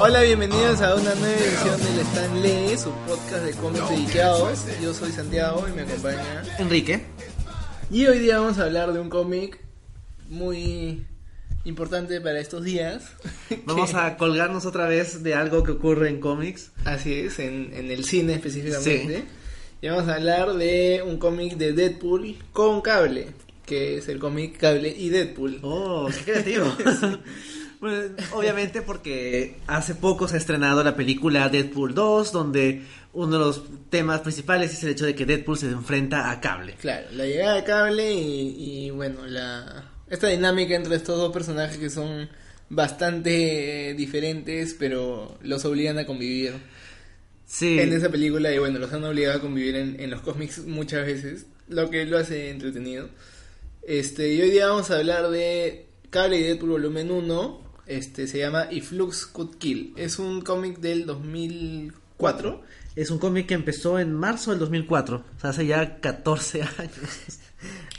Hola, bienvenidos a una nueva edición del Stan Lee, su podcast de cómics dedicados. Yo soy Santiago y me acompaña Enrique. Y hoy día vamos a hablar de un cómic muy importante para estos días. Vamos a colgarnos otra vez de algo que ocurre en cómics. Así es, en, en el cine específicamente. Y vamos a hablar de un cómic de Deadpool con cable, que es el cómic Cable y Deadpool. Oh, qué creativo. Bueno, obviamente porque hace poco se ha estrenado la película Deadpool 2, donde uno de los temas principales es el hecho de que Deadpool se enfrenta a Cable. Claro, la llegada de cable y, y, bueno, la esta dinámica entre estos dos personajes que son bastante diferentes, pero los obligan a convivir Sí. en esa película y bueno, los han obligado a convivir en, en los cómics muchas veces, lo que lo hace entretenido. Este, y hoy día vamos a hablar de Cable y Deadpool volumen 1, este se llama If Looks Could Kill. Es un cómic del 2004. Es un cómic que empezó en marzo del 2004, o sea, hace ya 14 años.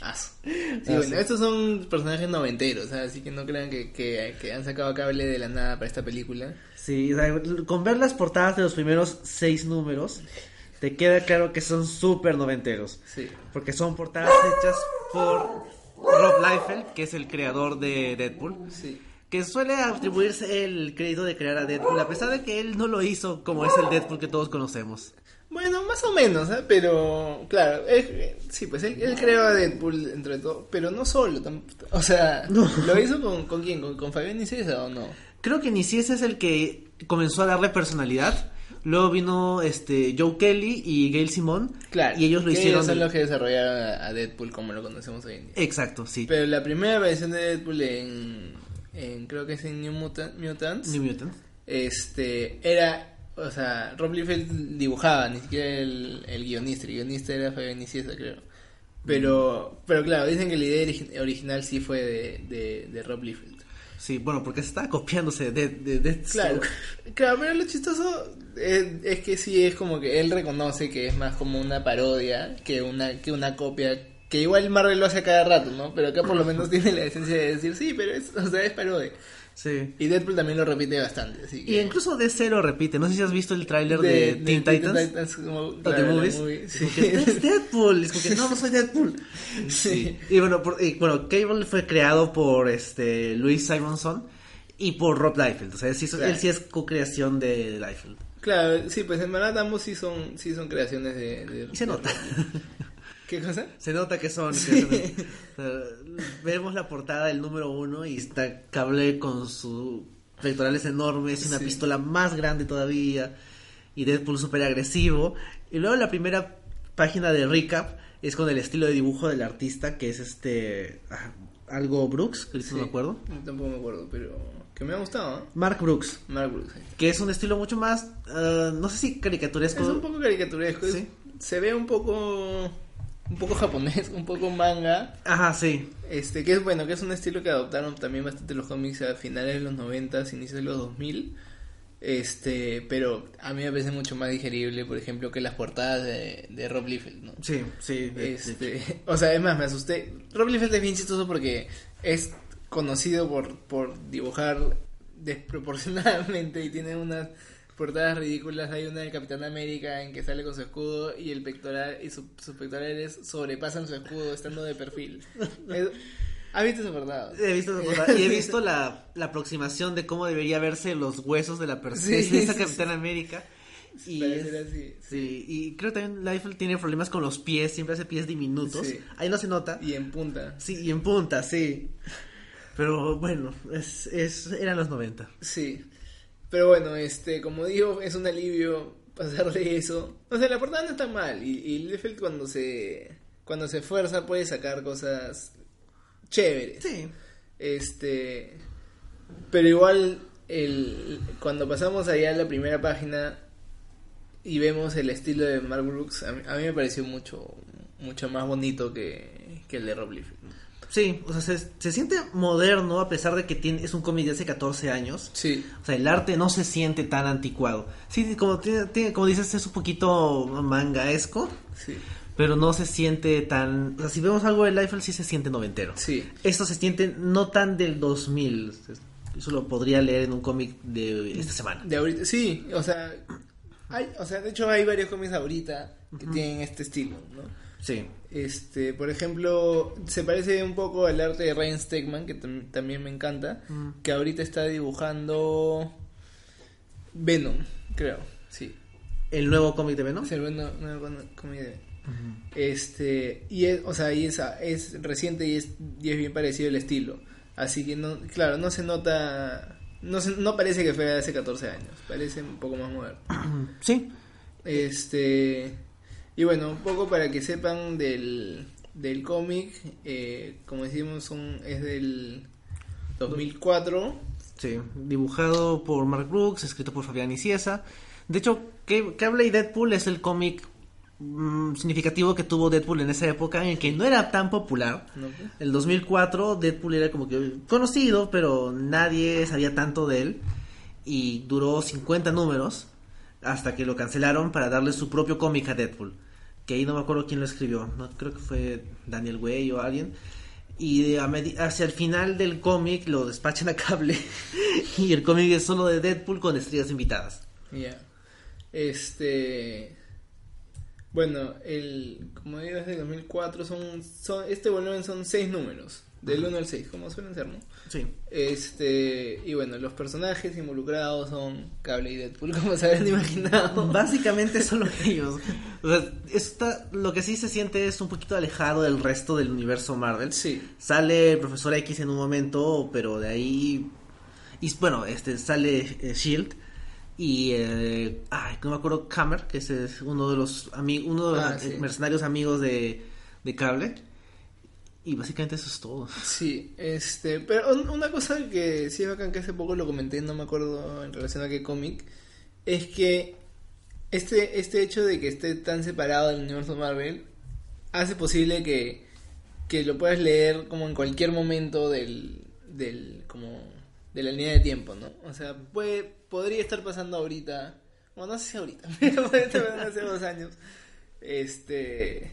Aso. Sí, bueno, estos son personajes noventeros, ¿sabes? así que no crean que, que, que han sacado cable de la nada para esta película. Sí, o sea, con ver las portadas de los primeros seis números, te queda claro que son súper noventeros. Sí. Porque son portadas hechas por Rob Liefeld, que es el creador de Deadpool. Sí. Que suele atribuirse el crédito de crear a Deadpool, a pesar de que él no lo hizo como es el Deadpool que todos conocemos. Bueno, más o menos, ¿eh? pero claro, él- sí, pues él, él creó a Deadpool entre todo, pero no solo, o sea, No. ¿lo hizo con, con quién? ¿Con, con Fabián Nicesa o no? Creo que Niciesa es el que comenzó a darle personalidad. Luego vino este Joe Kelly y Gail Simón. Claro, Y ellos lo hicieron. son de- los que desarrollaron a, Deadpool como lo conocemos hoy en día. Exacto, sí. Pero la primera versión de Deadpool en, en creo que es en New Muta- Mutants, New Mutant. este, era, o sea, Rob Liefeld dibujaba, ni siquiera el, el guionista, el guionista era Fabián Nicieza, creo. Pero, pero claro, dicen que la idea origi- original sí fue de, de, de Rob Liefeld. Sí, bueno, porque se estaba copiándose de, de, de Claro, claro, pero lo chistoso es, es que sí es como que él reconoce que es más como una parodia que una, que una copia. Que igual Marvel lo hace a cada rato, ¿no? Pero acá por lo menos tiene la esencia de decir, sí, pero es, o sea, es parodia. Sí. Y Deadpool también lo repite bastante, así que... Y incluso DC lo repite. No sé si has visto el tráiler de, Teen Titans. como, o claro, de la movies. movie, Es sí. como que, es Deadpool. Es como que no, no soy Deadpool. Sí. Y bueno, por- y bueno, Cable fue creado por este Luis Simonson y por Rob Liefeld. O sea, él sí, Claro. él sí es co-creación de Liefeld. Claro, sí, pues en verdad ambos sí son, sí son creaciones de... de- Y se de- nota. ¿Qué cosa? Se nota que son. Sí. que son- o sea, vemos la portada del número uno y está Cable con sus pectorales enormes, una Sí. pistola más grande todavía y Deadpool súper agresivo. Y luego la primera página de recap es con el estilo de dibujo del artista que es este ah, algo Brooks, que no me acuerdo. Yo tampoco me acuerdo, pero que me ha gustado, ¿no? Mark Brooks, Mark Brooks. que es un estilo mucho más, ah, no sé si Es caricaturesco. un poco caricaturesco. es-. Se ve un poco un poco japonés, un poco manga, Ajá, sí. este que es bueno, que es un estilo que adoptaron también bastante los cómics a finales de los 90, inicios de los 2000. Este, pero a mí me parece mucho más digerible, por ejemplo, que las portadas de, de Rob Liefeld, ¿no? Sí, sí. de- de- Este, o sea, es más, me asusté. Rob Liefeld es bien chistoso porque es conocido por, por dibujar desproporcionadamente y tiene unas portadas ridículas. Hay una de Capitán América en que sale con su escudo y el pectoral y su- sus pectorales sobrepasan su escudo estando de perfil. Es- ¿Has visto esa portada? He visto esa portada y he visto la, la aproximación de cómo debería verse los huesos de la persona Sí, de esa sí, Capitán América. Y, Parece es- así. sí, y creo que también Liefeld tiene problemas con los pies, siempre hace pies diminutos. Ahí no se nota. Y en punta. Sí, y en punta, sí. Pero bueno, es, es, eran los 90. Sí. Pero bueno, este, como digo, es un alivio pasar de eso. O sea, la portada no está mal. Y, y Liefeld cuando se cuando se esfuerza puede sacar cosas chéveres. Sí. Este, pero igual el cuando pasamos allá a la primera página y vemos el estilo de Mark Brooks, a mí, a mí me pareció mucho mucho más bonito que, que el de Rob Liefeld. Sí, o sea, se, se siente moderno a pesar de que tiene, es un cómic de hace 14 años. Sí. O sea, el arte no se siente tan anticuado. Sí, como, tiene, tiene- como dices, es un poquito mangaesco, Sí. pero no se siente tan... O sea, si vemos algo de Liefeld sí se siente noventero. Sí. Esto se siente no tan del 2000. Eso lo podría leer en un cómic de esta semana. De ahorita, sí, o sea, hay, o sea, de hecho hay varios cómics ahorita que tienen este estilo, ¿no? Sí. Este, por ejemplo, se parece un poco al arte de Ryan Stegman, que tam- también me encanta, Mm. que ahorita está dibujando Venom, creo, sí. El nuevo cómic de Venom. Es el Venom, nuevo cómic de- Este, y es, o sea, y es, es reciente y es, y es bien parecido el estilo. Así que no, claro, no se nota, no se, no parece que fue hace 14 años, parece un poco más moderno. Sí. Este, y bueno, un poco para que sepan del, del cómic, eh, como decimos, son, es del 2004. Sí. Dibujado por Mark Brooks, escrito por Fabián Iciesa. De hecho, que, que habla y Deadpool es el cómic mm, significativo que tuvo Deadpool en esa época en que no era tan popular. ¿no? El 2004 Deadpool era como que conocido, pero nadie sabía tanto de él. Y duró 50 números hasta que lo cancelaron para darle su propio cómic a Deadpool. Que ahí no me acuerdo quién lo escribió. No, creo que fue Daniel Way o alguien. Y hacia el final del cómic lo despachan a cable. y el cómic es solo de Deadpool con estrellas invitadas. Ya. Este. Bueno, el, como digo, es de 2004. Son, son, este volumen son seis números, del 1 al 6, como suelen ser, ¿no? Sí. Este, y bueno, los personajes involucrados son Cable y Deadpool, como se habrán imaginado. Básicamente solo ellos. O sea, está, lo que sí se siente es un poquito alejado del resto del universo Marvel. Sí, Sale el profesor X en un momento, pero de ahí. Y bueno, este sale eh, Shield. Y. Eh, ay, no me acuerdo, Hammer, que ese es uno de los, ami- uno de los Ah, sí. mercenarios amigos de, de Cable. Y básicamente eso es todo. sí, este, pero un- una cosa que sí es bacán que hace poco lo comenté, no me acuerdo en relación a qué cómic, es que este, este hecho de que esté tan separado del universo Marvel hace posible que, que lo puedas leer como en cualquier momento del, del, como, de la línea de tiempo, ¿no? O sea, puede, podría estar pasando ahorita, bueno, no sé si ahorita, pero puede estar pasando hace dos años, este,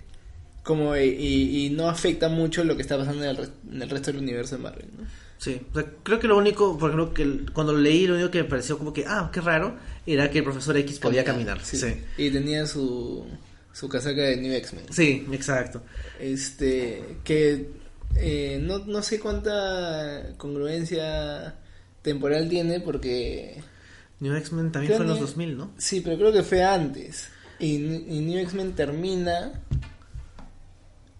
como, y, y- y no afecta mucho lo que está pasando en el, re- en el resto del universo de Marvel, ¿no? Sí, o sea, creo que lo único, por ejemplo, que cuando lo leí, lo único que me pareció como que, ah, qué raro, era que el profesor X podía caminar. Sí. sí. Y tenía su, su casaca de New X-Men. Sí, exacto. Este, que eh, no, no sé cuánta congruencia temporal tiene porque... New X-Men también fue en los New- 2000, ¿no? Sí, pero creo que fue antes. Y, y New X-Men termina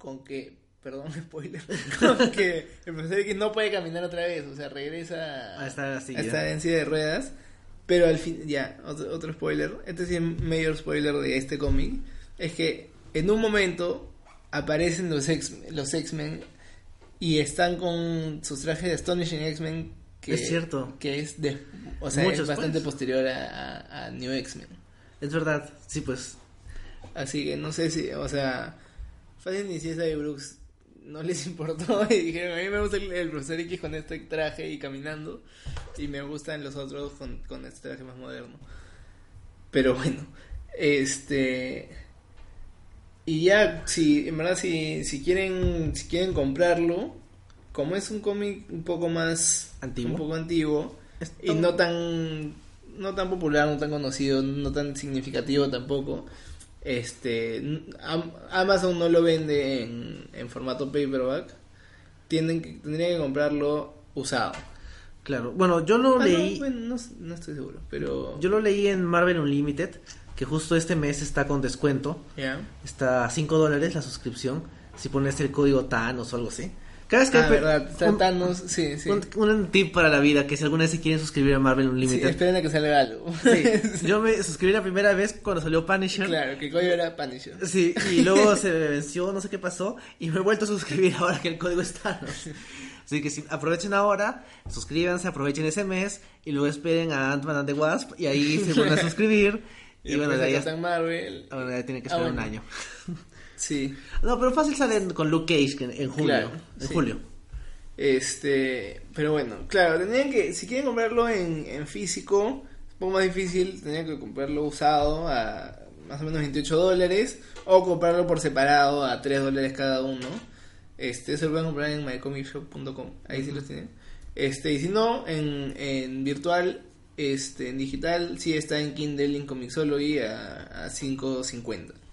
con que... Perdón, spoiler. Con que el profesor X no puede caminar otra vez. O sea, regresa A estar así, a estar en silla de ruedas. Pero al fin, ya, otro, otro spoiler. Este sí es mayor spoiler de este cómic. Es que en un momento aparecen los X los X-Men y están con sus trajes de Astonishing X-Men. Que, Es cierto. Que es, de, o sea, es bastante después. posterior a, a- a New X-Men. Es verdad, sí, pues. Así que no sé si, o sea, fácil ni si esa de Brooks no les importó y dijeron, a mí me gusta el, el profesor X con este traje y caminando y me gustan los otros con, con este traje más moderno. Pero bueno, este... Y ya, si, en verdad, si, si quieren si quieren comprarlo, como es un cómic un poco más... Antiguo. Un poco antiguo y no tan no tan popular, no tan conocido, no tan significativo tampoco. Este, Amazon no lo vende en, en formato paperback. Tienen que, tendrían que comprarlo usado. Claro. Bueno, yo lo Ah, no, leí. bueno, no, no estoy seguro, pero Yo lo leí en Marvel Unlimited, que justo este mes está con descuento. Está a 5 dólares la suscripción. Si pones el código TANOS o algo así. Cada vez que Ah, verdad, un, Thanos, sí, sí. un- un tip para la vida, que si alguna vez se quieren suscribir a Marvel Sí, Unlimited. esperen a que salga algo. Sí, yo me suscribí la primera vez cuando salió Punisher. claro, que el código era Punisher. Sí, y luego se me venció, no sé qué pasó, y me he vuelto a suscribir ahora que el código está. ¿no? Así que si, aprovechen ahora, suscríbanse, aprovechen ese mes, y luego esperen a Ant-Man and the Wasp, y ahí se vuelven a suscribir. y, Y, bueno, de ahí Marvel. ya tienen que Ah, esperar bueno. un año. Sí. No, pero fácil salen con Luke Cage en, en julio. Claro, en sí. julio. Este, pero bueno, claro, tendrían que, si quieren comprarlo en, en físico, es un poco más difícil, tendrían que comprarlo usado a más o menos 28 dólares, o comprarlo por separado a 3 dólares cada uno. Este, se lo pueden comprar en mycomicshop.com, ahí sí los tienen. Este, y si no, en, en virtual, este, en digital, sí está en Kindle en Comixology a, a 5.50.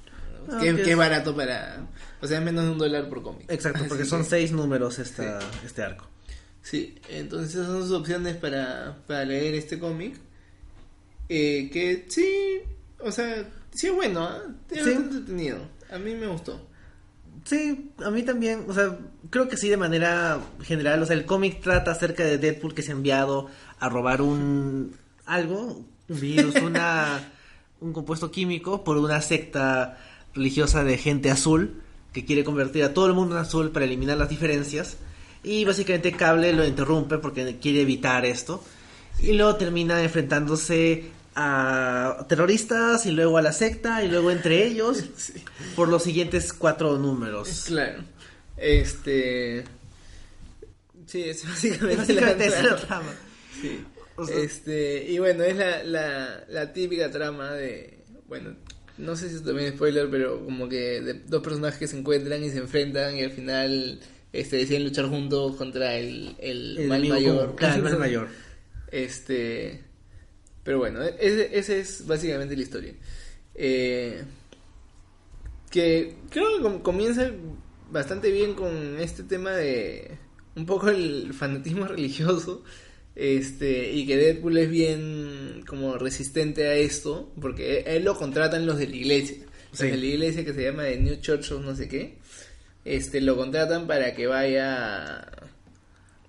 Ah, es- barato para... O sea, menos de un dólar por cómic. Exacto, porque son seis números esta, este arco. Sí, entonces esas son sus opciones para, para leer este cómic. Eh, que sí, o sea, sí es bueno, ¿ah? es Sí. entretenido. A mí me gustó. Sí, a mí también, o sea, creo que sí de manera general, o sea, el cómic trata acerca de Deadpool que se ha enviado a robar un algo, un virus, una un compuesto químico por una secta religiosa de gente azul que quiere convertir a todo el mundo en azul para eliminar las diferencias y básicamente Cable lo interrumpe porque quiere evitar esto y luego termina enfrentándose a terroristas y luego a la secta y luego entre ellos Sí, por los siguientes cuatro números. claro. Este. Sí, es básicamente, Básicamente esa es la trama. trama. Sí. O sea- este, y bueno, es la, la, la típica trama de. Bueno, no sé si es también spoiler, pero como que de dos personajes que se encuentran y se enfrentan y al final este, deciden luchar juntos contra el, el, El mal mayor. Claro, el mal mayor. Este. Pero bueno, ese, ese es básicamente la historia. Eh, que creo que com- comienza bastante bien con este tema de un poco el fanatismo religioso. Este, y que Deadpool es bien como resistente a esto, porque a él lo contratan los de la iglesia. Los Sí. de la iglesia que se llama The New Church o no sé qué. Este, lo contratan para que vaya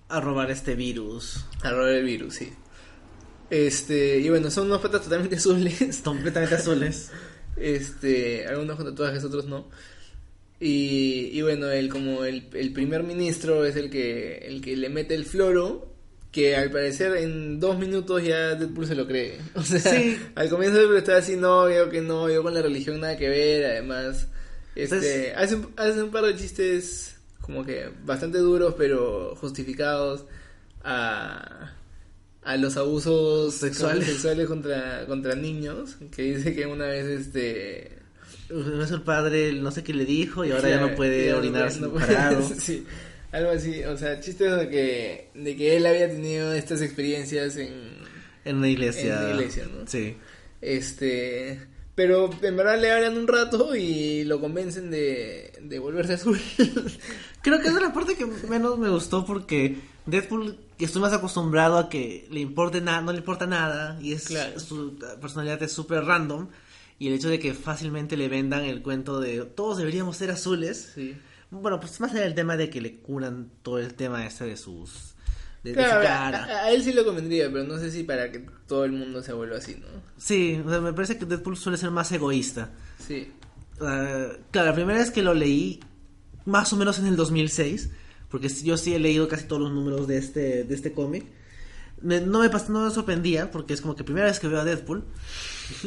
A robar este virus. a robar el virus, sí. Este, y bueno, son unos patas totalmente azules. Completamente azules. Este, algunos con tatuajes, otros no. Y, y bueno, él como el, el primer ministro es el que, el que le mete el floro, que al parecer en dos minutos ya Deadpool se lo cree. O sea, Sí. al comienzo Deadpool estaba así, no, yo que no, yo con la religión nada que ver, además, este, Entonces- hace, un- hace un par de chistes como que bastante duros, pero justificados a, a los abusos Sexuales. sexuales contra, contra niños, que dice que una vez este Es el padre, no sé qué le dijo y ahora ya no puede ya no orinar no sin puede- parado. sí, algo así, o sea, chistes de que, de que él había tenido estas experiencias en En una iglesia. En una iglesia, ¿no? Sí. este, pero en verdad le hablan un rato y lo convencen de, de volverse azul. Creo que esa es la parte que menos me gustó porque Deadpool estoy más acostumbrado a que le importe nada, no le importa nada y es Claro. su personalidad es súper random y el hecho de que fácilmente le vendan el cuento de todos deberíamos ser azules. sí. Bueno, pues más allá del tema de que le curan todo el tema este de sus de, su cara. a- a él sí lo convendría, pero no sé si para que todo el mundo se vuelva así, ¿no? Sí, o sea, me parece que Deadpool suele ser más egoísta. Sí. Ah, claro, la primera vez que lo leí, más o menos en el 2006, porque yo sí he leído casi todos los números de este, de este cómic. Me- no, me no me sorprendía, porque es como que primera vez que veo a Deadpool,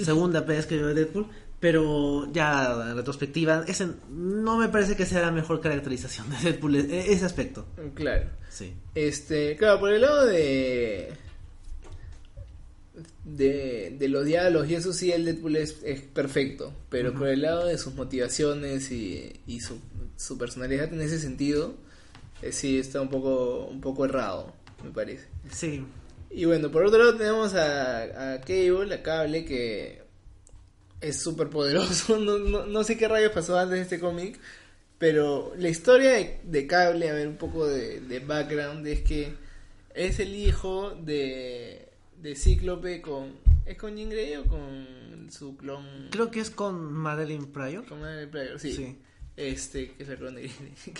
segunda vez que veo a Deadpool, pero ya en retrospectiva, ese no me parece que sea la mejor caracterización de Deadpool, e- ese aspecto. Claro. Sí. Este, claro, por el lado de. De, de los diálogos y eso sí, el Deadpool es, es perfecto. Pero por el lado de sus motivaciones y, y su, su personalidad en ese sentido, eh, sí está un poco, un poco errado, me parece. Sí. Y bueno, por otro lado tenemos a, a Cable, a Cable, que es súper poderoso. No, no, no sé qué rayos pasó antes de este cómic, pero la historia de, de Cable, a ver un poco de, de background, es que es el hijo de, de Cíclope con... ¿Es con Jean Grey o con su clon? Creo que es con Madeline Pryor. Con Madeline Pryor, sí. Sí. Este, que es el clon de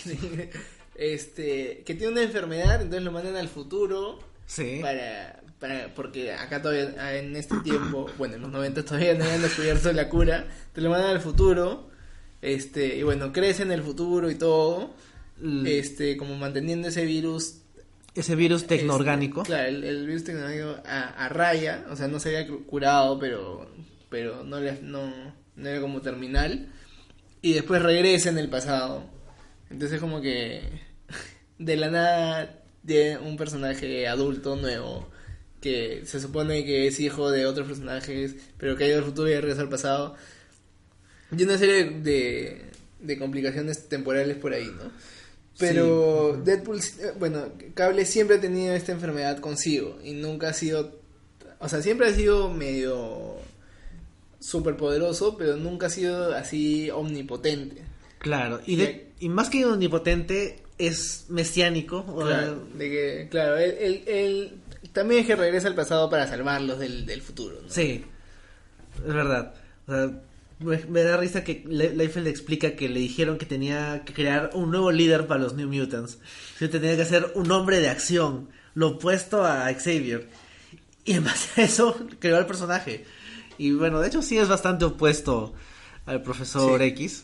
Grey. Este, que tiene una enfermedad, entonces lo mandan al futuro Sí. para, para porque acá todavía ah, en este tiempo bueno en los 90 todavía no habían descubierto la cura te lo mandan al futuro este y bueno crece en el futuro y todo L- este como manteniendo ese virus ese virus tecnoorgánico. este, claro el, el virus tecnoorgánico a, a raya o sea no se había cu- curado pero pero no le- no no era como terminal y después regresa en el pasado entonces como que de la nada de un personaje adulto nuevo que se supone que es hijo de otros personajes, pero que ha ido al futuro y regresa al pasado. Y una serie de, de complicaciones temporales por ahí, ¿no? Pero Deadpool, bueno, Cable siempre ha tenido esta enfermedad consigo y nunca ha sido, o sea, siempre ha sido medio súper poderoso, pero nunca ha sido así omnipotente. Claro, y, de, y más que omnipotente, es mesiánico. Claro, de que, claro, él, él, él, también es que regresa al pasado para salvarlos del, del futuro. ¿no? Sí, es verdad. O sea, me, me da risa que Le- explica que le dijeron que tenía que crear un nuevo líder para los New Mutants. Que tenía que ser un hombre de acción, lo opuesto a Xavier. Y en base a eso creó el personaje. Y bueno, de hecho sí es bastante opuesto al profesor Sí. X.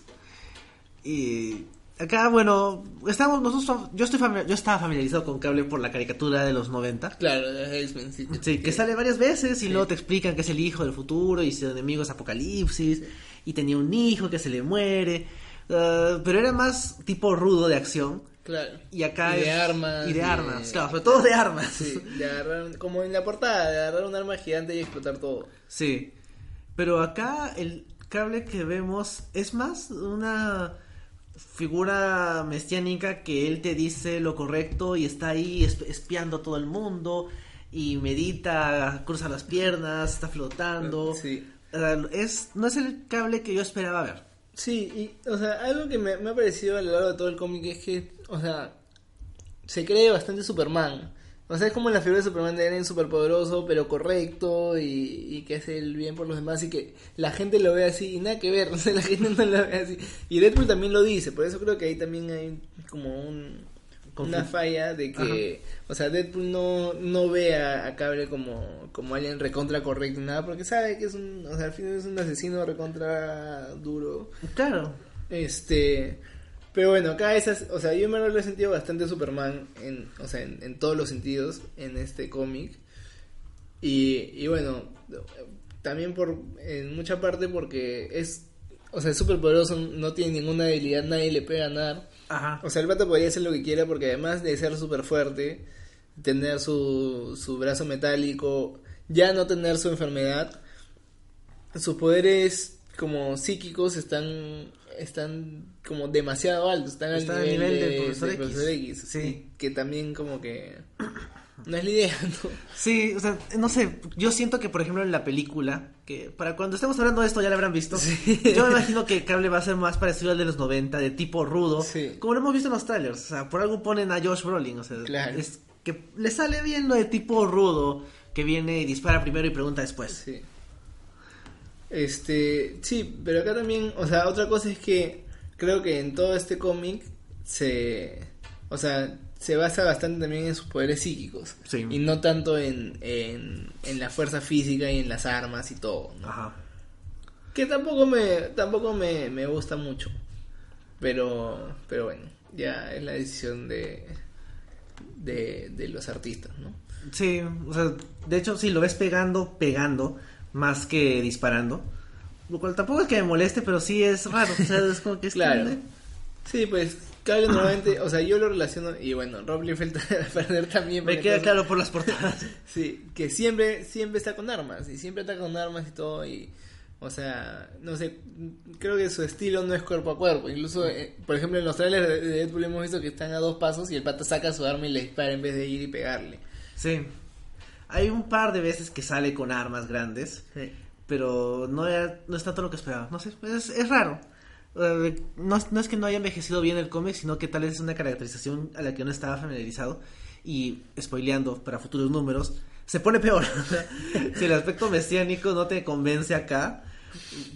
Y acá, bueno, estamos nosotros, yo estoy fami- yo estaba familiarizado con Cable por la caricatura de los 90. Claro, de X-Men, sí. Sí, que sale varias veces y Sí. luego te explican que es el hijo del futuro y su enemigo es Apocalipsis y tenía un hijo que se le muere. ah, pero era más tipo rudo de acción. Claro. Y acá Y de es- armas. Y de armas, claro, sobre todo de armas. Sí, de agarrar, como en la portada, de agarrar un arma gigante y explotar todo. Sí. Pero acá el cable que vemos es más una figura mesiánica que él te dice lo correcto y está ahí esp- espiando a todo el mundo y medita, cruza las piernas, está flotando. Sí. Ah, es, no es el cable que yo esperaba ver. Sí, y, o sea, algo que me, me ha parecido a lo largo de todo el cómic es que, o sea, se cree bastante Superman. O sea, es como la figura de Superman de alguien superpoderoso, pero correcto y, y que hace el bien por los demás y que la gente lo ve así y nada que ver, o sea, la gente no lo ve así. Y Deadpool también lo dice, por eso creo que ahí también hay como un, una falla de que, o sea, Deadpool no, no ve a, a Cable como, como alguien recontra correcto y nada, porque sabe que es un, o sea, al final es un asesino recontra duro. Claro. Este, pero bueno, acá esas, o sea, yo me lo he sentido bastante Superman en, o sea, en, en todos los sentidos en este cómic. Y, y bueno, también por, en mucha parte porque es, o sea, es súper poderoso, no tiene ninguna debilidad, nadie le puede ganar. Ajá. O sea, el vato podría hacer lo que quiera porque además de ser súper fuerte, tener su, su brazo metálico, ya no tener su enfermedad, sus poderes como psíquicos están están como demasiado altos, están Están al nivel, nivel de, Profesor X. Profesor X, Sí. que también como que no es la idea, ¿no? Sí, o sea, no sé, yo siento que por ejemplo en la película, que para cuando estemos hablando de esto ya la habrán visto, yo me imagino que cable va a ser más parecido al de los 90, de tipo rudo, Sí. como lo hemos visto en los trailers, o sea, por algo ponen a Josh Brolin, o sea, Claro. es que le sale bien lo de tipo rudo, que viene y dispara primero y pregunta después. Sí. Este, sí, pero acá también, o sea, otra cosa es que creo que en todo este cómic se, o sea, se basa bastante también en sus poderes psíquicos Sí. y no tanto en, en, en la fuerza física y en las armas y todo, ¿no? Ajá. Que tampoco me, tampoco me, me gusta mucho, pero, pero bueno, ya es la decisión de, de, de los artistas, ¿no? Sí, o sea, de hecho sí lo ves pegando, pegando, más que disparando. Lo cual tampoco es que me moleste, pero sí es raro. O sea, es como que es Claro. Sí, pues, Cable normalmente, o sea, yo lo relaciono, y bueno, Rob Liefeld a perder también. Me queda claro por las portadas. Sí, que siempre, siempre está con armas, y siempre está con armas y todo, y, o sea, no sé, creo que su estilo no es cuerpo a cuerpo, incluso, eh, por ejemplo, en los trailers de de Deadpool hemos visto que están a dos pasos y el pata saca su arma y le dispara en vez de ir y pegarle. Sí. Hay un par de veces que sale con armas grandes, pero no, era- no es tanto lo que esperaba. No sé, es, es raro. Eh, no, no es que no haya envejecido bien el cómic, sino que tal vez es una caracterización a la que no estaba familiarizado. Y spoileando para futuros números, se pone peor. si el aspecto mesiánico no te convence acá,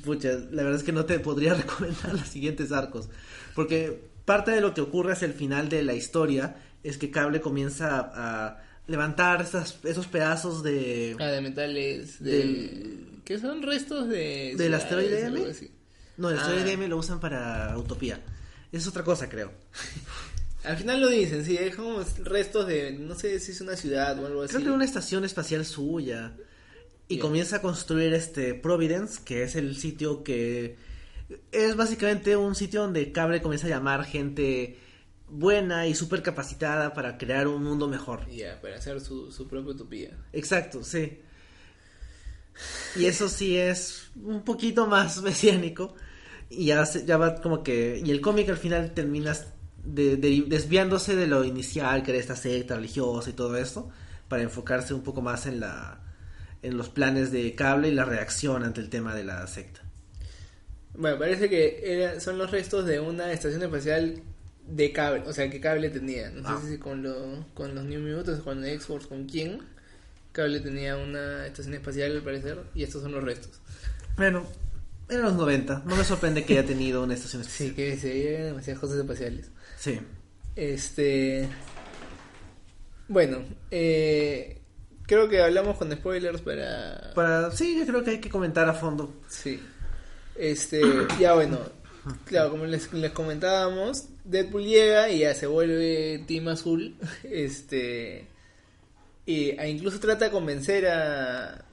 pucha, la verdad es que no te podría recomendar los siguientes arcos. Porque parte de lo que ocurre hacia el final de la historia es que Cable comienza a, a levantar estas, esos pedazos de... Ah, de metales, de... Que son restos de... ¿Del ciudades, asteroide M? No, el Ah. asteroide M lo usan para Utopía. Es otra cosa, creo. Al final lo dicen, sí, es como restos de, no sé si es una ciudad o algo así. Creo que una estación espacial suya. Y Bien. comienza a construir este Providence, que es el sitio que es básicamente un sitio donde Cable comienza a llamar gente buena y súper capacitada para crear un mundo mejor. Ya, para hacer su, su propia utopía. Exacto, sí. Y eso sí es un poquito más mesiánico. y ya, se- ya va como que... Y el cómic al final terminas de- de- desviándose de lo inicial, que era esta secta religiosa y todo esto, para enfocarse un poco más en la en los planes de cable y la reacción ante el tema de la secta. Bueno, parece que era, son los restos de una estación espacial de cable, o sea, que cable tenía. No Ah. sé si con, lo, con los New Mutants, con X-Force, con quién. Cable tenía una estación espacial al parecer, y estos son los restos. Bueno, en los 90, no me sorprende que haya tenido una estación Sí, especial. que se veían demasiadas cosas espaciales. Sí. Este. Bueno, eh, creo que hablamos con spoilers para. Para, sí, yo creo que hay que comentar a fondo. Sí. Este, ya bueno. Claro, como les, les comentábamos, Deadpool llega y ya se vuelve Team Azul. Este. Y e incluso trata de convencer a,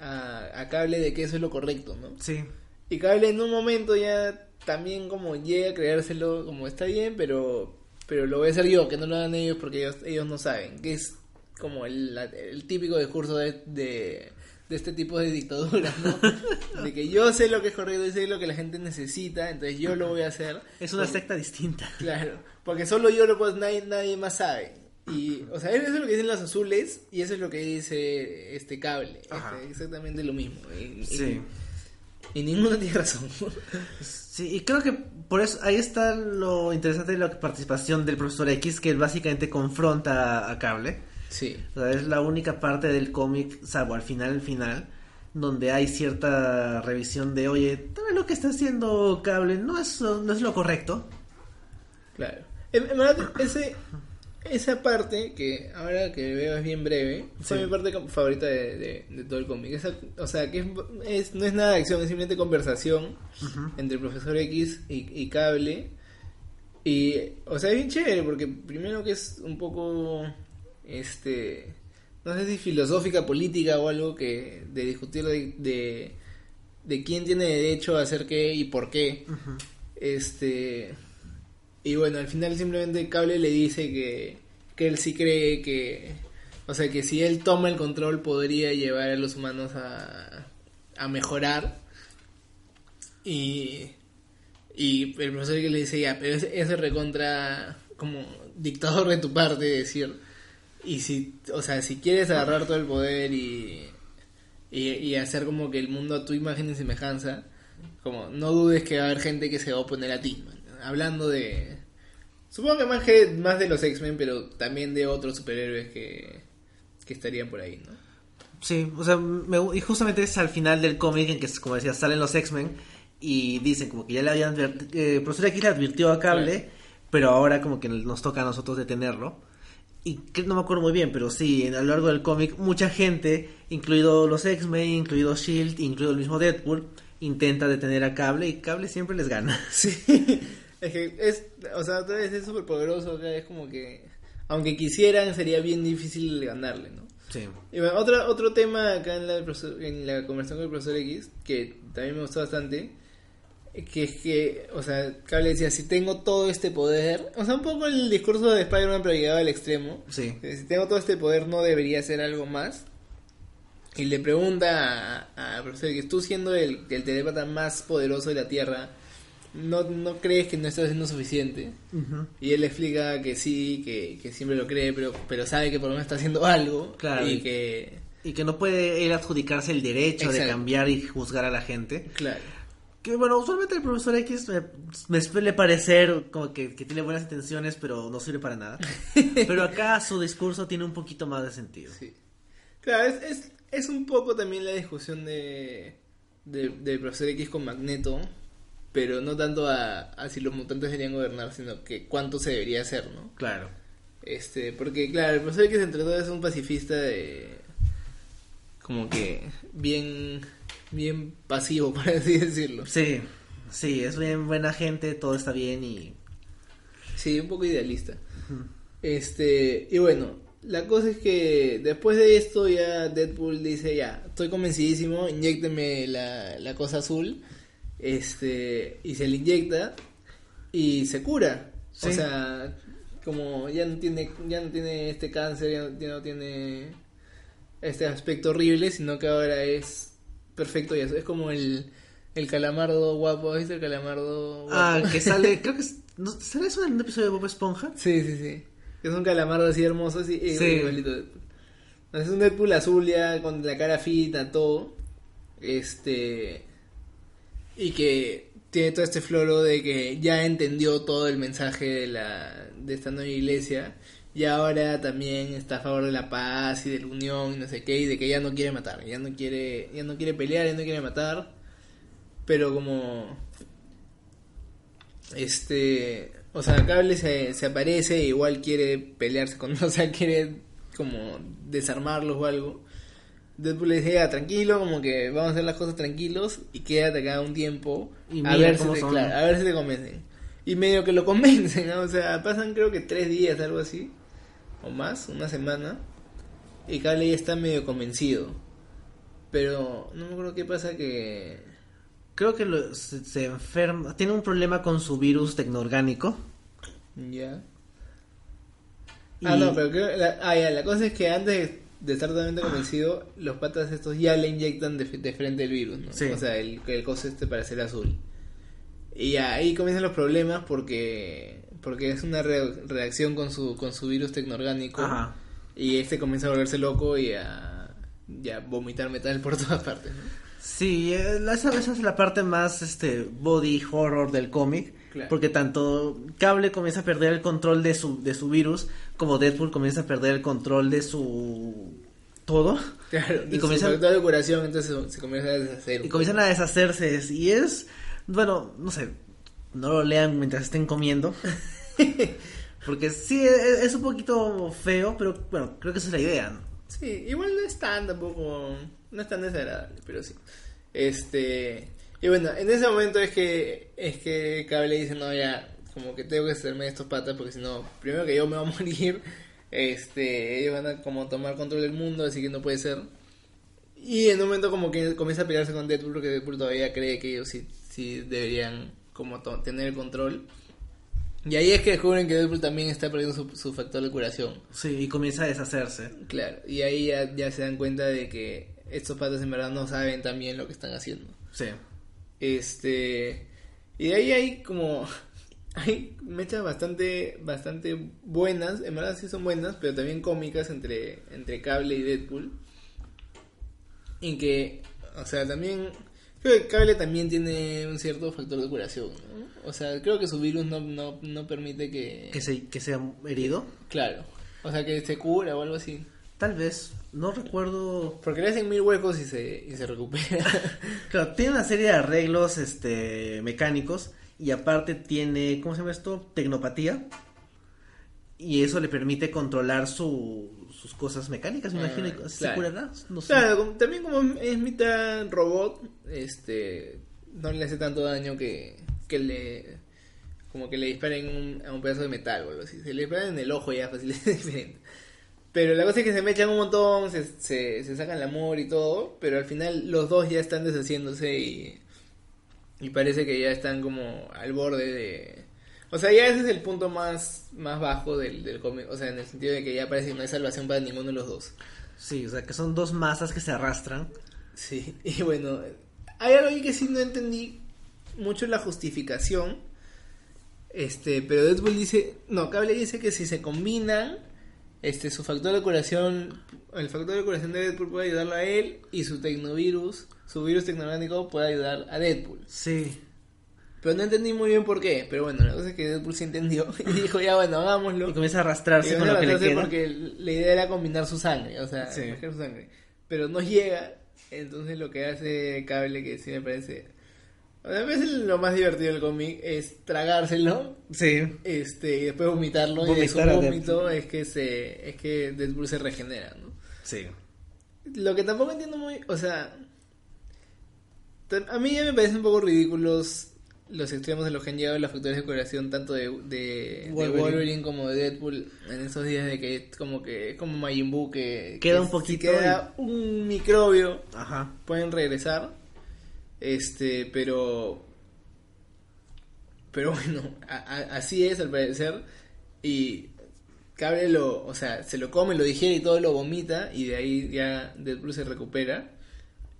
a, a Cable de que eso es lo correcto, ¿no? Sí. Y Cable en un momento ya también como llega a creérselo como está bien, pero pero lo voy a hacer yo, que no lo hagan ellos porque ellos, ellos no saben, que es como el, el típico discurso de, de, de este tipo de dictaduras, ¿no? De que yo sé lo que es correcto y sé lo que la gente necesita, entonces yo lo voy a hacer. Es una Porque- secta distinta. Claro, porque solo yo lo puedo, nadie, nadie más sabe. Y, o sea, eso es lo que dicen los azules y eso es lo que dice este cable. Este, exactamente lo mismo. Y, Sí. y ninguno tiene razón. Sí, y creo que por eso ahí está lo interesante de la participación del profesor X, que él básicamente confronta a Cable. Sí. O sea, es la única parte del cómic, salvo al final, al final, donde hay cierta revisión de, oye, tal vez lo que está haciendo Cable no es, no es lo correcto. Claro. En, en verdad, ese, esa parte, que ahora que veo es bien breve, fue Sí. mi parte favorita de, de- de todo el cómic. Esa- o sea, que es, es- no es nada de acción, es simplemente conversación entre el profesor X y, y Cable. Y, o sea, es bien chévere, porque primero que es un poco, este, no sé si filosófica, política o algo que, de discutir de, de, de quién tiene derecho a hacer qué y por qué. Este. Y bueno, al final simplemente Cable le dice que, que él sí cree que. O sea, que si él toma el control podría llevar a los humanos a, a mejorar. Y. Y el profesor que le dice, ya, pero ese, ese recontra. Como dictador de tu parte, decir. Y si. O sea, si quieres agarrar todo el poder y. Y, y hacer como que el mundo a tu imagen y semejanza como no dudes que va a haber gente que se va a oponer a ti man. hablando de supongo que más que más de los X-Men pero también de otros superhéroes que que estarían por ahí no Sí, o sea, me- y justamente es al final del cómic en que, como decía, salen los X-Men y dicen como que ya le habían eh, profesor X le advirtió a Cable, Claro. pero ahora como que nos toca a nosotros detenerlo. Y que no me acuerdo muy bien, pero sí, a lo largo del cómic, mucha gente, incluido los X-Men, incluido Shield, incluido el mismo Deadpool, intenta detener a Cable y Cable siempre les gana. sí es que es o sea es súper poderoso es como que aunque quisieran sería bien difícil ganarle no Sí. Y bueno, otro, otro tema acá la, en la conversación con el profesor X, que también me gustó bastante, que es que, o sea, Cable decía, si tengo todo este poder, o sea, un poco el discurso de Spider-Man pero llegado al extremo, Sí. Eh, si tengo todo este poder no debería hacer algo más. Y le pregunta a- al profesor X, tú siendo el, el telepata más poderoso de la Tierra, ¿no, ¿no crees que no estás haciendo suficiente? Y él le explica que sí, que, que siempre lo cree, pero, pero sabe que por lo menos está haciendo algo. Claro. Y que... Y que no puede él adjudicarse el derecho de cambiar y juzgar a la gente. Claro. Que bueno, usualmente el profesor X me, me suele parecer como que, que tiene buenas intenciones, pero no sirve para nada. Pero acá su discurso tiene un poquito más de sentido. Sí. Claro, es, es, es un poco también la discusión de, de, del profesor X con Magneto, pero no tanto a, a si los mutantes deberían gobernar, sino que cuánto se debería hacer, ¿no? Claro. Este, porque claro, el profesor X entre todo es un pacifista de como que bien bien pasivo, por así decirlo. Sí, sí, es bien buena gente, todo está bien y... Sí, un poco idealista. Este, y bueno, la cosa es que después de esto ya Deadpool dice, ya, estoy convencidísimo, inyecteme la, la cosa azul. Este, y se le inyecta y se cura. O sea, como ya no tiene ya no tiene este cáncer, ya no, ya no tiene este aspecto horrible, sino que ahora es perfecto y eso es como el El calamardo guapo, ¿has visto el calamardo guapo? Ah, que sale, creo que es- ¿no, ¿sale eso en un episodio de Bob Esponja? Sí, sí, sí. Es un calamardo así hermoso, así, eh, Sí. igualito. Es un Deadpool azul ya con la cara fina, todo. Este. Y que tiene todo este floro de que ya entendió todo el mensaje de la de esta nueva iglesia. Y ahora también está a favor de la paz y de la unión y no sé qué. Y de que ya no quiere matar. Ya no quiere, ya no quiere pelear, ya no quiere matar. Pero como este o sea Cable se, se aparece e igual quiere pelearse con o sea quiere como desarmarlos o algo Deadpool le dice "Ya, tranquilo como que vamos a hacer las cosas tranquilos y quédate acá un tiempo Y a ver si te, claro, a ver si te convencen y medio que lo convencen ¿no? o sea pasan creo que tres días algo así o más una semana y Cable ya está medio convencido pero no me acuerdo qué pasa que Creo que lo- se, se enferma, tiene un problema con su virus tecnoorgánico. Ya. Y- Ah, no, pero creo. La, ah, ya, la cosa es que antes de estar totalmente convencido, los patas estos ya le inyectan de, de frente el virus, ¿no? Sí. O sea, el, el coso este para ser azul. Y ahí comienzan los problemas porque porque es una re- reacción con su con su virus tecnoorgánico. Ajá. Y este comienza a volverse loco y a, y a vomitar metal por todas partes, ¿no? Sí, eh, esa, esa es la parte más este body horror del cómic. Claro. Porque tanto Cable comienza a perder el control de su, de su virus, como Deadpool comienza a perder el control de su todo. Claro, Y comienzan- comienza de curación, entonces se, se comienza a deshacer. Y comienzan a deshacerse. Y es, bueno, no sé, no lo lean mientras estén comiendo. Porque sí, es, es un poquito feo, pero bueno, creo que esa es la idea. ¿no? Sí, igual no es tan tampoco, no es tan desagradable, pero sí. Este, y bueno, en ese momento es que es que Cable dice, "No, ya, como que tengo que hacerme estos patas porque si no, primero que yo me voy a morir, este, ellos van a como tomar control del mundo, así que no puede ser." Y en un momento como que comienza a pelearse con Deadpool porque Deadpool todavía cree que ellos sí sí deberían como to- tener el control. Y ahí es que descubren que Deadpool también está perdiendo su, su factor de curación. Sí, y comienza a deshacerse. Claro, y ahí ya, ya se dan cuenta de que estos patas en verdad no saben tan bien lo que están haciendo. Sí. Este. Y de ahí hay como. Hay mechas bastante, bastante buenas, en verdad sí son buenas, pero también cómicas entre, entre Cable y Deadpool. En que, o sea, también. Creo que Cable también tiene un cierto factor de curación, ¿no? O sea, creo que su virus no, no, no permite que. Que, se, que sea herido. Claro. O sea, que se cura o algo así. Tal vez, no recuerdo. Porque le hacen mil huecos y se, y se recupera. Claro, tiene una serie de arreglos este, mecánicos y aparte tiene, ¿cómo se llama esto? Tecnopatía. Y eso le permite controlar su, sus cosas mecánicas, me Ah, imagino. y ¿Se claro. curará? No sé. Claro, como- también como es mitad robot, este no le hace tanto daño que, que le como que le disparen un- a un pedazo de metal o algo así. Se le disparan en el ojo ya fácil es diferente. Pero la cosa es que se mechan un montón, se, se, se sacan el amor y todo, pero al final los dos ya están deshaciéndose y, y parece que ya están como al borde de... O sea, ya ese es el punto más, más bajo del, del cómic, o sea, en el sentido de que ya parece que no hay salvación para ninguno de los dos. Sí, o sea, que son dos masas que se arrastran. Sí, y bueno, hay algo que sí no entendí mucho la justificación. Este, pero Deadpool dice, no, Cable dice que si se combinan, este, su factor de curación, el factor de curación de Deadpool puede ayudarlo a él y su tecnovirus, su virus tecnológico puede ayudar a Deadpool. Sí. Pero no entendí muy bien por qué, pero bueno, la cosa es que Deadpool sí entendió y dijo, ya bueno, hagámoslo. Y comienza a Y arrastrarse con lo a que le queda. Porque la idea era combinar su sangre, o sea, Sí. su sangre. Pero no llega, entonces lo que hace Cable, que sí me parece... O sea, a veces lo más divertido del cómic es tragárselo Sí. este, y después vomitarlo. y de su a vómito es que, se, es que Deadpool se regenera, ¿no? Sí. Lo que tampoco entiendo muy... O sea... A mí ya me parecen un poco ridículos los extremos de los que han llegado los factores de curación tanto de, de, de Wolverine. Como de Deadpool en esos días de que es como que es como Majin Buu que Queda que un si poquito queda un microbio Ajá. pueden regresar este pero pero bueno a- a- así es al parecer y Cable lo o sea se lo come lo digiere y todo lo vomita y de ahí ya Deadpool se recupera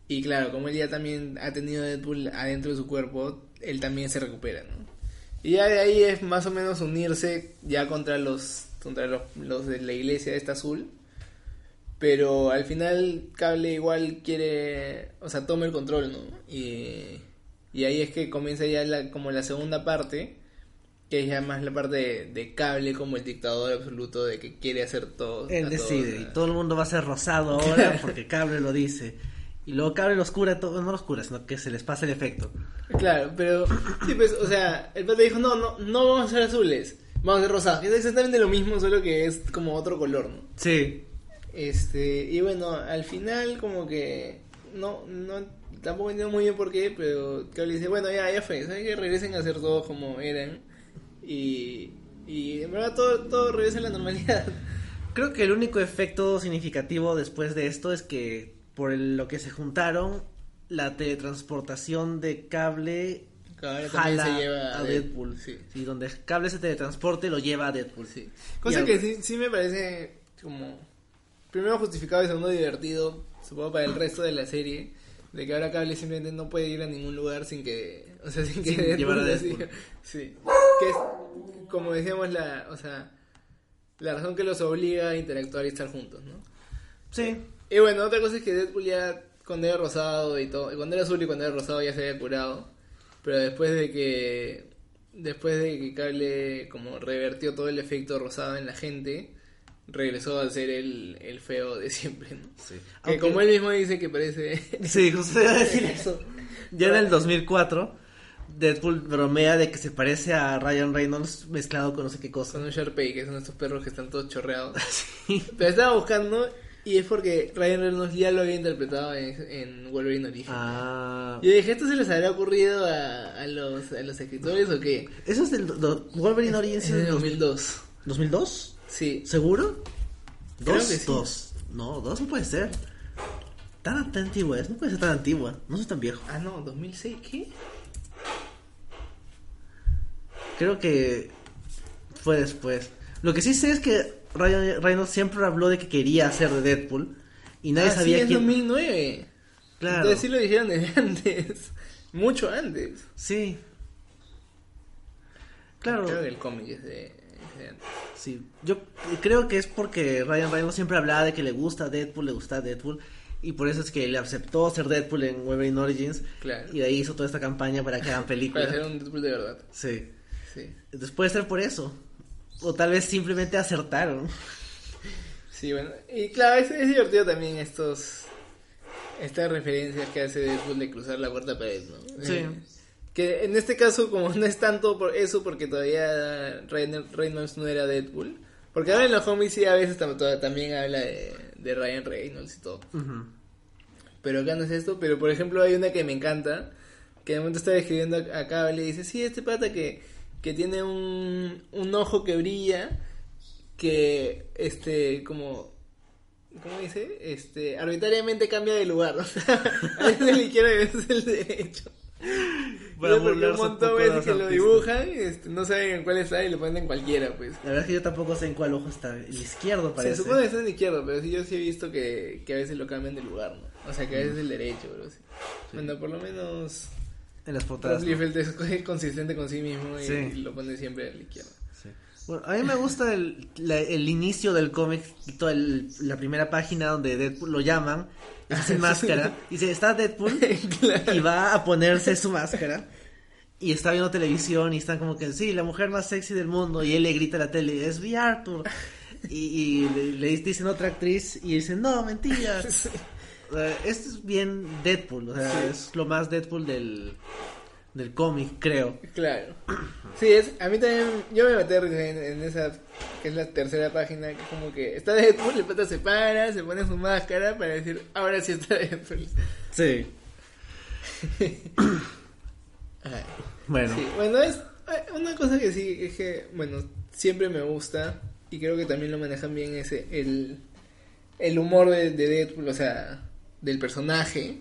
Y claro, como él ya también ha tenido Deadpool adentro de su cuerpo, él también se recupera, ¿no? Y ya de ahí es más o menos unirse ya contra los contra los, los de la iglesia de esta azul. Pero al final Cable igual quiere, o sea, toma el control, ¿no? Y, y ahí es que comienza ya la, como la segunda parte, que es ya más la parte de, de Cable como el dictador absoluto de que quiere hacer todo. Él decide, y todo el mundo va a ser rosado ahora porque Cable lo dice. Y luego Cable los cura, todo, no los cura, sino que se les pasa el efecto. Claro, pero sí, pues, o sea, el pata dijo, no, no, no vamos a ser azules, vamos a ser rosados. Es exactamente lo mismo, solo que es como otro color, ¿no? Sí. Este, y bueno, al final como que no, no, tampoco entiendo muy bien por qué, pero Cable dice, bueno, ya, ya fue, ¿saben que regresen a ser todos como eran? Y, y en verdad todo, todo regresa a la normalidad. Creo que el único efecto significativo después de esto es que por el- lo que se juntaron, la teletransportación de Cable Ahora también jala se lleva a Deadpool. Sí. Y donde Cable se teletransporte lo lleva a Deadpool. Sí. Cosa Y que sí, sí me parece como primero justificado y segundo divertido, supongo para el resto de la serie, de que ahora Cable simplemente no puede ir a ningún lugar sin que, o sea, sin que Sin Deadpool llevar a Deadpool. Sí. Que es como decíamos la, o sea, la razón que los obliga a interactuar y estar juntos, ¿no? Sí. Y bueno, otra cosa es que Deadpool ya cuando era rosado y todo, cuando era azul y cuando era rosado ya se había curado, pero después de que después de que Cable como revertió todo el efecto rosado en la gente, regresó a ser el, el feo de siempre, ¿no? Sí. Que Aunque- como él mismo dice que parece Sí, justo iba a decir eso. Ya en el 2004, Deadpool bromea de que se parece a Ryan Reynolds mezclado con no sé qué cosa. con un Sharpei, que son estos perros que están todos chorreados. Sí. Pero estaba buscando y es porque Ryan Reynolds ya lo había interpretado en, en Wolverine Origins. Ah, Yo dije, ¿esto se les habrá ocurrido a, a los, a los escritores o qué? eso es del do- Wolverine Origins Es es de del 2002. 2002. Sí. ¿Seguro? Creo Dos, que sí. dos. No, dos no puede ser. Tan, tan antigua es, no puede ser tan antigua. No soy tan viejo. Ah, no, 2006, ¿qué? Creo que fue después. Lo que sí sé es que Ryan Reynolds siempre habló de que quería hacer de Deadpool y nadie ah, sabía es quién. 2009. Claro. Entonces sí lo dijeron desde antes. Mucho antes. Sí. Claro. Creo que el cómic es de, es de antes. Sí, yo creo que es porque Ryan Reynolds siempre hablaba de que le gusta Deadpool, le gusta Deadpool, y por eso es que le aceptó ser Deadpool en Wolverine Origins, Claro. y de ahí hizo toda esta campaña para que hagan Para películas. hacer un Deadpool de verdad. Sí, Sí. entonces puede ser por eso, o tal vez simplemente acertaron. Sí, bueno. Y claro, es, es divertido también estos. Estas referencias que hace Deadpool de cruzar la cuarta pared, ¿no? Sí. Eh, que en este caso, como no es tanto por eso, porque todavía Ryan Reynolds no era Deadpool. Porque ahora en los cómics sí a veces también habla de, de Ryan Reynolds y todo. Pero acá no es esto. Pero por ejemplo, hay una que me encanta. Que de momento estaba escribiendo a a Cable y dice: Sí, este pata que, que tiene un, un ojo que brilla. Que, este, como. ¿Cómo dice? Este, arbitrariamente cambia de lugar. O sea, a veces el izquierdo y a veces el derecho. Para Yo porque un montón de veces que lo dibujan, este, no saben en cuál está y lo ponen en cualquiera, pues. La verdad es que yo tampoco sé en cuál ojo está, el izquierdo parece. Se supone que está en izquierdo, pero sí yo sí he visto que, que a veces lo cambian de lugar, ¿no? O sea, que a veces el derecho, pero sí. Bueno, por lo menos En las portadas. Liefeld es co- consistente con sí mismo y, Sí. y lo pone siempre a la izquierda. Sí. Bueno, a mí me gusta el, la- el inicio del cómic, toda el- la primera página donde Deadpool lo llaman, sin máscara, y dice, está Deadpool, y va a ponerse su máscara, y está viendo televisión, y están como que, sí, la mujer más sexy del mundo, y él le grita a la tele, es V. Arthur, y, y le, le dicen otra actriz, y dice, no, mentira. O esto es bien Deadpool, o sea, Sí. es lo más Deadpool del, del cómic, creo. Claro. Sí, es, a mí también, yo me metí en, en esa, que es la tercera página, que como que está Deadpool, el pata se para, se pone su máscara para decir, ahora sí está Deadpool. Sí. Bueno. Sí, bueno, es eh, una cosa que sí, es que, bueno, siempre me gusta y creo que también lo manejan bien ese, el, el humor de, de Deadpool, o sea, del personaje,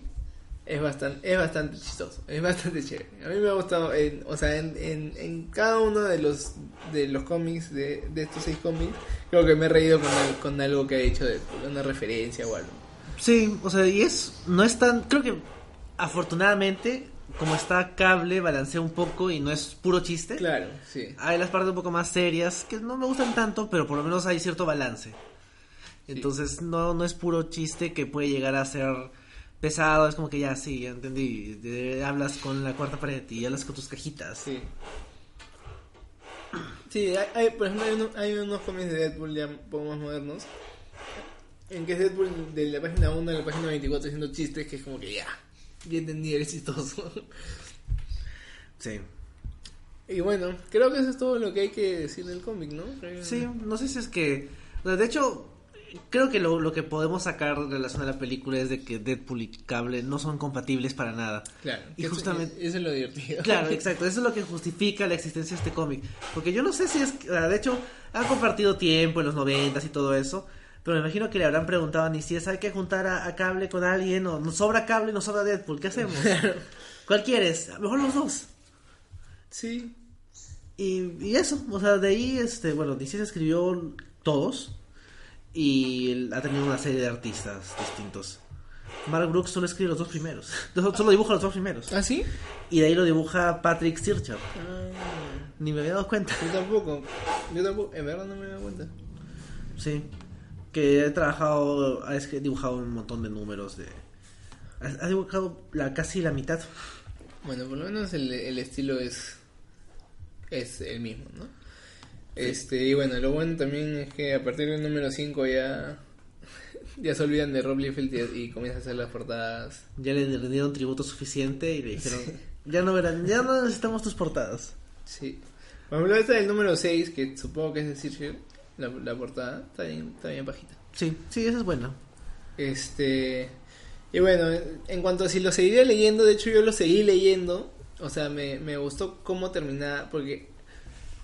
es bastante, es bastante chistoso, es bastante chévere. A mí me ha gustado, en- o sea, en, en, en cada uno de los, de los cómics, de, de estos seis cómics, creo que me he reído con, al- con algo que ha hecho Deadpool, una referencia o algo. Sí, o sea, y es, no es tan, creo que afortunadamente, como está cable, balancea un poco y no es puro chiste. Claro, sí. Hay las partes un poco más serias que no me gustan tanto, pero por lo menos hay cierto balance. Entonces no, no es puro chiste que puede llegar a ser pesado, es como que ya sí, ya entendí. De- hablas con la cuarta pared y hablas con tus cajitas. Sí. Sí, hay, hay- por ejemplo, hay, uno- hay unos cómics de Deadpool ya un poco más modernos. En que es Deadpool de la página 1 a la página 24 haciendo chistes que es como que ya, ya entendí, eres chistoso. Sí. y bueno, creo que eso es todo lo que hay que decir del cómic, ¿no? Sí, no sé si es que... De hecho, creo que lo, lo que podemos sacar en relación a la película es de que Deadpool y Cable no son compatibles para nada. Claro, Y justamente- Eso es lo divertido. Claro, exacto. Eso es lo que justifica la existencia de este cómic. Porque yo no sé si es... De hecho, han compartido tiempo en los noventas y todo eso. Pero me imagino que le habrán preguntado a ni si es hay que juntar a, a Cable con alguien o nos sobra Cable y nos sobra Deadpool. ¿Qué hacemos? ¿Cuál quieres? A lo mejor los dos. Sí, Y, y eso, o sea, de ahí, este, bueno, se escribió todos y ha tenido una serie de artistas distintos. Mark Brooks solo escribe los dos primeros, solo dibuja los dos primeros. ¿Ah, sí? Y de ahí lo dibuja Patrick Stircher. Ah, Ni me había dado cuenta. yo tampoco. Yo tampoco, en verdad no me he dado cuenta. Sí. Que he trabajado, ha escri- dibujado un montón de números de... Ha dibujado la, casi la mitad. Bueno, por lo menos el, el estilo es es el mismo, ¿no? Este, y bueno, lo bueno también es que a partir del número 5 ya ya se olvidan de Rob Liefeld y, y comienzan a hacer las portadas. Ya le dieron tributo suficiente y le dijeron, ya no verán, ya no necesitamos tus portadas. Sí. Por ejemplo, esta del número 6, que supongo que es de Sirfield, la, la portada, está bien, está bien bajita. Sí, sí, eso es bueno. Este. Y bueno, en cuanto a si lo seguiría leyendo, de hecho yo lo seguí leyendo. O sea, me, me gustó cómo terminaba. Porque.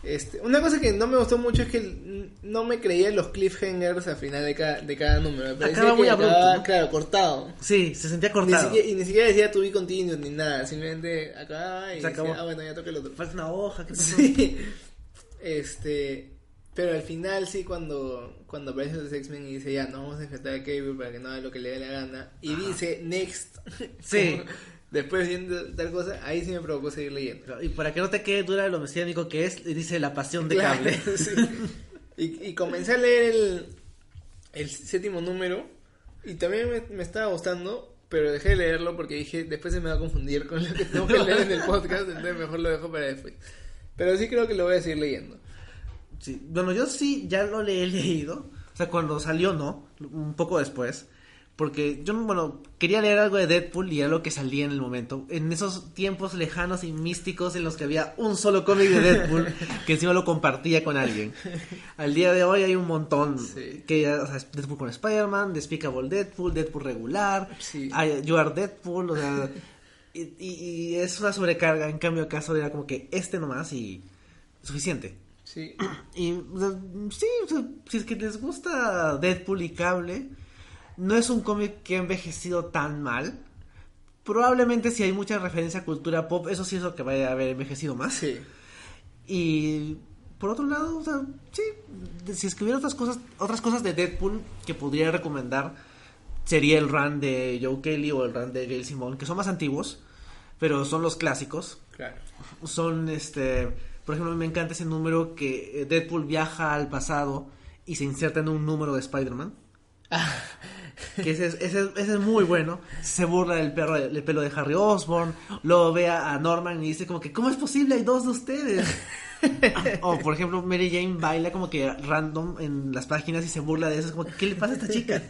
Este, una cosa que no me gustó mucho es que no me creía los cliffhangers al final de cada, de cada número. Me Acaba muy abrupto, acababa, ¿no? claro, cortado. Sí, se sentía Ni cortado. siquiera- y ni siquiera decía to be continued ni nada. Simplemente acababa y Se acabó. decía, ah, bueno, ya toca el otro. Falta una hoja, ¿qué pasó? Sí. Este. Pero al final sí cuando, cuando aparecen los X-Men y dice ya no vamos a enfrentar a Cable para que no haga lo que le dé la gana. Y dice next. Sí. como Después viendo tal cosa, ahí sí me provocó seguir leyendo. Y para que no te quede dura lo mesiánico que es, dice la pasión de Claro, cable. sí. y, y comencé a leer el, el séptimo número. Y también me, me estaba gustando. Pero dejé de leerlo porque dije, después se me va a confundir con lo que tengo que leer en el podcast. Entonces mejor lo dejo para después. Pero sí creo que lo voy a seguir leyendo. Sí, Bueno, yo sí ya lo le he leído. O sea, cuando salió, no. Un poco después. Porque yo, bueno, quería leer algo de Deadpool y era lo que salía en el momento. En esos tiempos lejanos y místicos en los que había un solo cómic de Deadpool que encima lo compartía con alguien. Al día de hoy hay un montón. Sí. Que, o sea, es Deadpool con Spider-Man, Despicable Deadpool, Deadpool regular, Sí. You Are Deadpool, o sea... Y, y- y es una sobrecarga. En cambio, acaso era como que este nomás y suficiente. Sí. Y sí, si es que les gusta Deadpool y Cable, no es un cómic que ha envejecido tan mal. Probablemente si hay mucha referencia a cultura pop, eso sí es lo que vaya a haber envejecido más. Sí. Y por otro lado, o sea, sí, si escribiera otras cosas, otras cosas de Deadpool que podría recomendar, sería el run de Joe Kelly o el run de Gail Simon, que son más antiguos, pero son los clásicos Claro. son este por ejemplo me encanta ese número que eh, Deadpool viaja al pasado y se inserta en un número de Spider-Man que ese es, ese, es- ese es muy bueno se burla del perro del pelo de Harry Osborn luego ve a, Norman y dice como que ¿cómo es posible? hay dos de ustedes o por ejemplo Mary Jane baila como que random en las páginas y se burla de eso es como ¿qué le pasa a esta chica?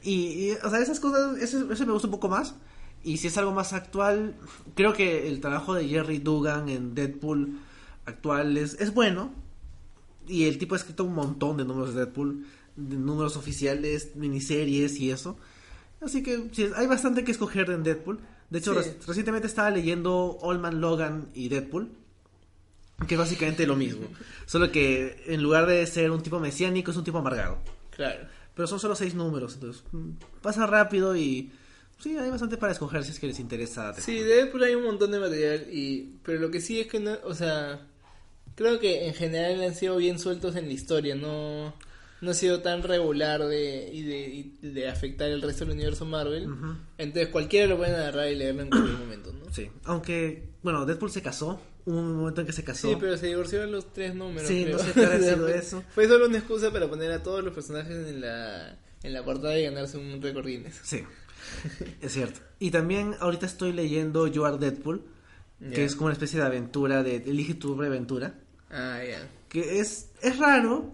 Y, o sea, esas cosas, eso me gusta un poco más. Y si es algo más actual, creo que el trabajo de Jerry Dugan en Deadpool actual es, es bueno. Y el tipo ha escrito un montón de números de Deadpool, de números oficiales, miniseries y eso. Así que sí, hay bastante que escoger en Deadpool. De hecho, Sí. recientemente estaba leyendo Old Man Logan y Deadpool. Que es básicamente lo mismo. Solo que en lugar de ser un tipo mesiánico, es un tipo amargado. Claro. Pero son solo seis números, entonces mm, pasa rápido y sí, hay bastante para escoger si es que les interesa. Sí, de Deadpool hay un montón de material y pero lo que sí es que no, o sea, creo que en general han sido bien sueltos en la historia, no no ha sido tan regular de, y, de, y de afectar el resto del universo Marvel. Entonces cualquiera lo puede agarrar y leerlo en cualquier momento, ¿no? Sí, aunque, bueno, Deadpool se casó, hubo un momento en que se casó. Sí, pero se divorció en los tres números. Sí, creo. no sé qué habrá sido eso. Fue solo una excusa para poner a todos los personajes en la, en la portada y ganarse un récord Guinness. Sí, es cierto. Y también ahorita estoy leyendo You Are Deadpool, que es como una especie de aventura, de elige tu aventura, Ah, ya. que es, es raro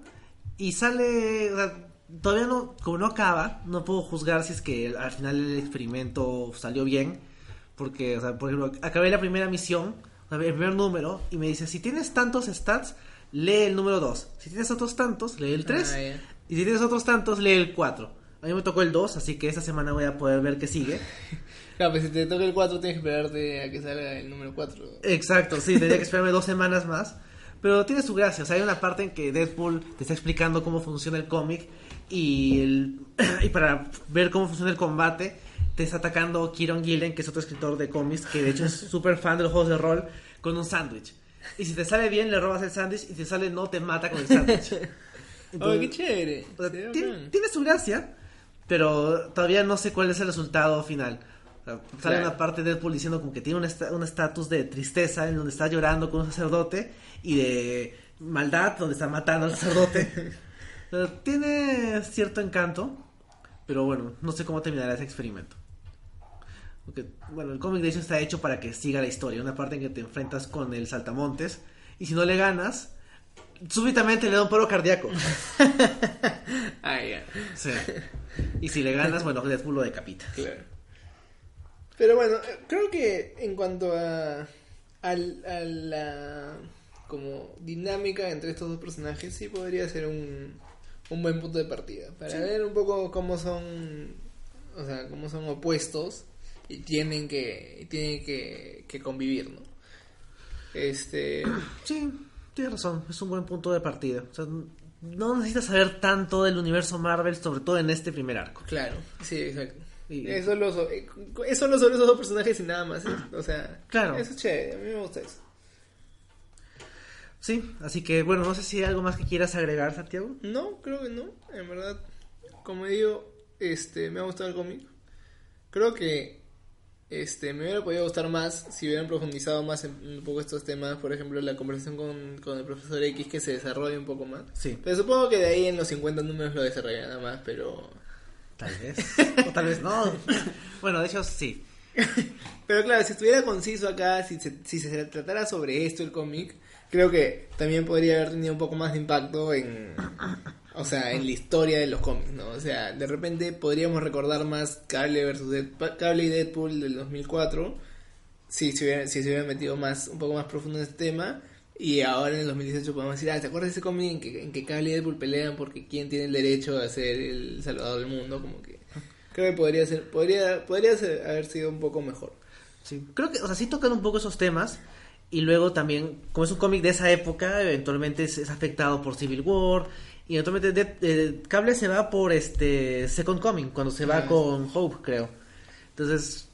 y sale, o sea, todavía no, como no acaba, no puedo juzgar si es que al final el experimento salió bien, porque, o sea, por ejemplo, acabé la primera misión, el primer número, y me dice, si tienes tantos stats, lee el número 2, si tienes otros tantos, lee el 3, Ah, ya. y si tienes otros tantos, lee el 4. A mí me tocó el 2, así que esta semana voy a poder ver qué sigue. Claro, pues si te toca el 4 tienes que esperarte a que salga el número 4. Exacto, sí, tendría que esperarme dos semanas más. Pero tiene su gracia, o sea, hay una parte en que Deadpool te está explicando cómo funciona el cómic y, el, y para ver cómo funciona el combate te está atacando Kieron Gillen, que es otro escritor de cómics, que de hecho es súper fan de los juegos de rol, con un sándwich. Y si te sale bien, le robas el sándwich, y si te sale no, te mata con el sándwich. ¡Oh, qué chévere! o sea, tiene, tiene su gracia, pero todavía no sé cuál es el resultado final. Sale Claro. una parte de Deadpool diciendo como que tiene un esta- un estatus de tristeza en donde está llorando con un sacerdote y de maldad donde está matando al sacerdote. Tiene cierto encanto, pero bueno, no sé cómo terminará ese experimento. Porque, bueno, el cómic de hecho está hecho para que siga la historia. Una parte en que te enfrentas con el saltamontes y si no le ganas, súbitamente le da un paro cardíaco. Ah. Sí. Y si le ganas, bueno, Deadpool lo decapita. Claro. Pero bueno, eh, creo que en cuanto a, al- a la como dinámica entre estos dos personajes, sí podría ser un, un buen punto de partida. Para ver un poco cómo son, o sea, cómo son opuestos y tienen que, tienen que, que convivir, ¿no? Este, Sí, tienes razón, es un buen punto de partida. O sea, no necesitas saber tanto del universo Marvel, sobre todo en este primer arco. claro, sí, exacto. Y- Es solo, so- es solo sobre esos dos personajes y nada más. ¿eh? O sea, Claro. eso es chévere, a mí me gusta eso. Sí, así que bueno, no sé si hay algo más que quieras agregar, Santiago. No, creo que no. En verdad, como digo, este, me ha gustado el cómic. Creo que este, me hubiera podido gustar más si hubieran profundizado más en un poco estos temas. Por ejemplo, la conversación con, con el profesor X que se desarrolle un poco más. Sí, Pero supongo que de ahí en los 50 números lo desarrollan nada más, pero... tal vez. o tal vez no. Bueno, de hecho, sí. Pero claro, si estuviera conciso acá, si se, si se tratara sobre esto el cómic, creo que también podría haber tenido un poco más de impacto en, o sea, en la historia de los cómics, ¿no? O sea, de repente podríamos recordar más Cable versus Dead- Cable y Deadpool del 2004, si se hubiera, si se hubiera metido más, un poco más profundo en este tema. Y ahora en el 2018 podemos decir, ah, ¿te acuerdas de ese cómic en que, en que Cable y Deadpool pelean porque quién tiene el derecho a ser el salvador del mundo? Como que creo que podría ser, podría, podría ser- haber sido un poco mejor. Sí, creo que, o sea, sí tocan un poco esos temas. Y luego también, como es un cómic de esa época, eventualmente es, es afectado por Civil War. Y eventualmente Dead- eh, Cable se va por este Second Coming, cuando se va Ah, con Hope, creo. Entonces,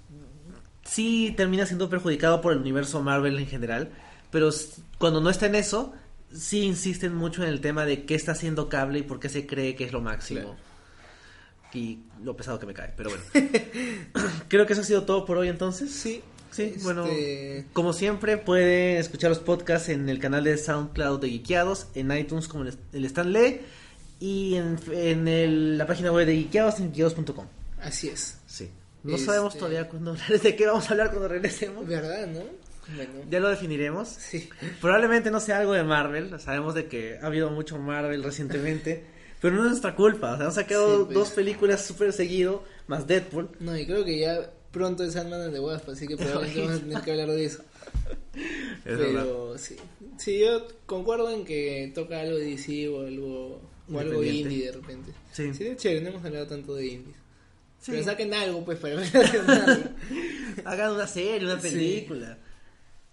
sí termina siendo perjudicado por el universo Marvel en general. Pero cuando no está en eso, sí insisten mucho en el tema de qué está haciendo Cable y por qué se cree que es lo máximo. Claro. Y lo pesado que me cae, pero bueno. creo que eso ha sido todo por hoy entonces. Sí, Sí, Este, bueno, como siempre pueden escuchar los podcasts en el canal de SoundCloud de Geekeados, en iTunes como el, el Stanley y en, en el- la página web de Geekeados en geekeados.com. Así es. Sí. No Este- sabemos todavía hablar, de qué vamos a hablar cuando regresemos. ¿Verdad, no? Bueno. Ya lo definiremos. Sí. Probablemente no sea algo de Marvel. Sabemos de que ha habido mucho Marvel recientemente. Pero no es nuestra culpa. O sea, han sacado Sí, pues. dos películas súper seguido, más Deadpool. No, y creo que ya pronto es Sandman and the Wasp, así que probablemente vamos a tener que hablar de eso. Es verdad. Pero sí. Sí, yo concuerdo en que toca algo de DC o algo, o algo indie de repente. Sí. Sería chévere, no hemos hablado tanto de indies. Sí. Pero saquen algo, pues, para. Hagan una serie, una Sí.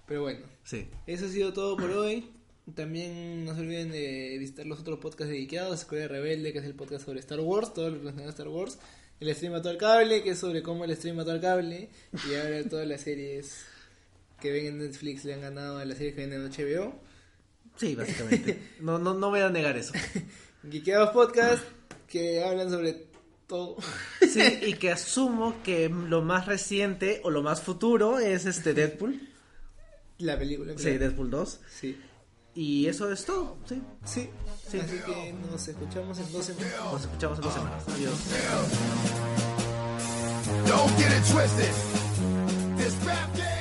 Pero bueno, Sí. eso ha sido todo por hoy. También no se olviden de visitar los otros podcasts dedicados, Escuela Rebelde, que es el podcast sobre Star Wars, todo lo relacionado a Star Wars, el stream mató al cable, que es sobre cómo el stream mató al cable, y ahora todas las series que ven en Netflix le han ganado a las series que ven en HBO. Sí, básicamente. No, no, no voy a negar eso. Geekeados Podcast que hablan sobre todo. Sí, y que asumo que lo más reciente o lo más futuro es este Deadpool. La película. Claro. Sí, Deadpool 2. Sí. Y eso es todo, ¿sí? Sí. Así que nos escuchamos en dos semanas. Nos escuchamos en dos semanas. Adiós. Don't get twisted. This rap.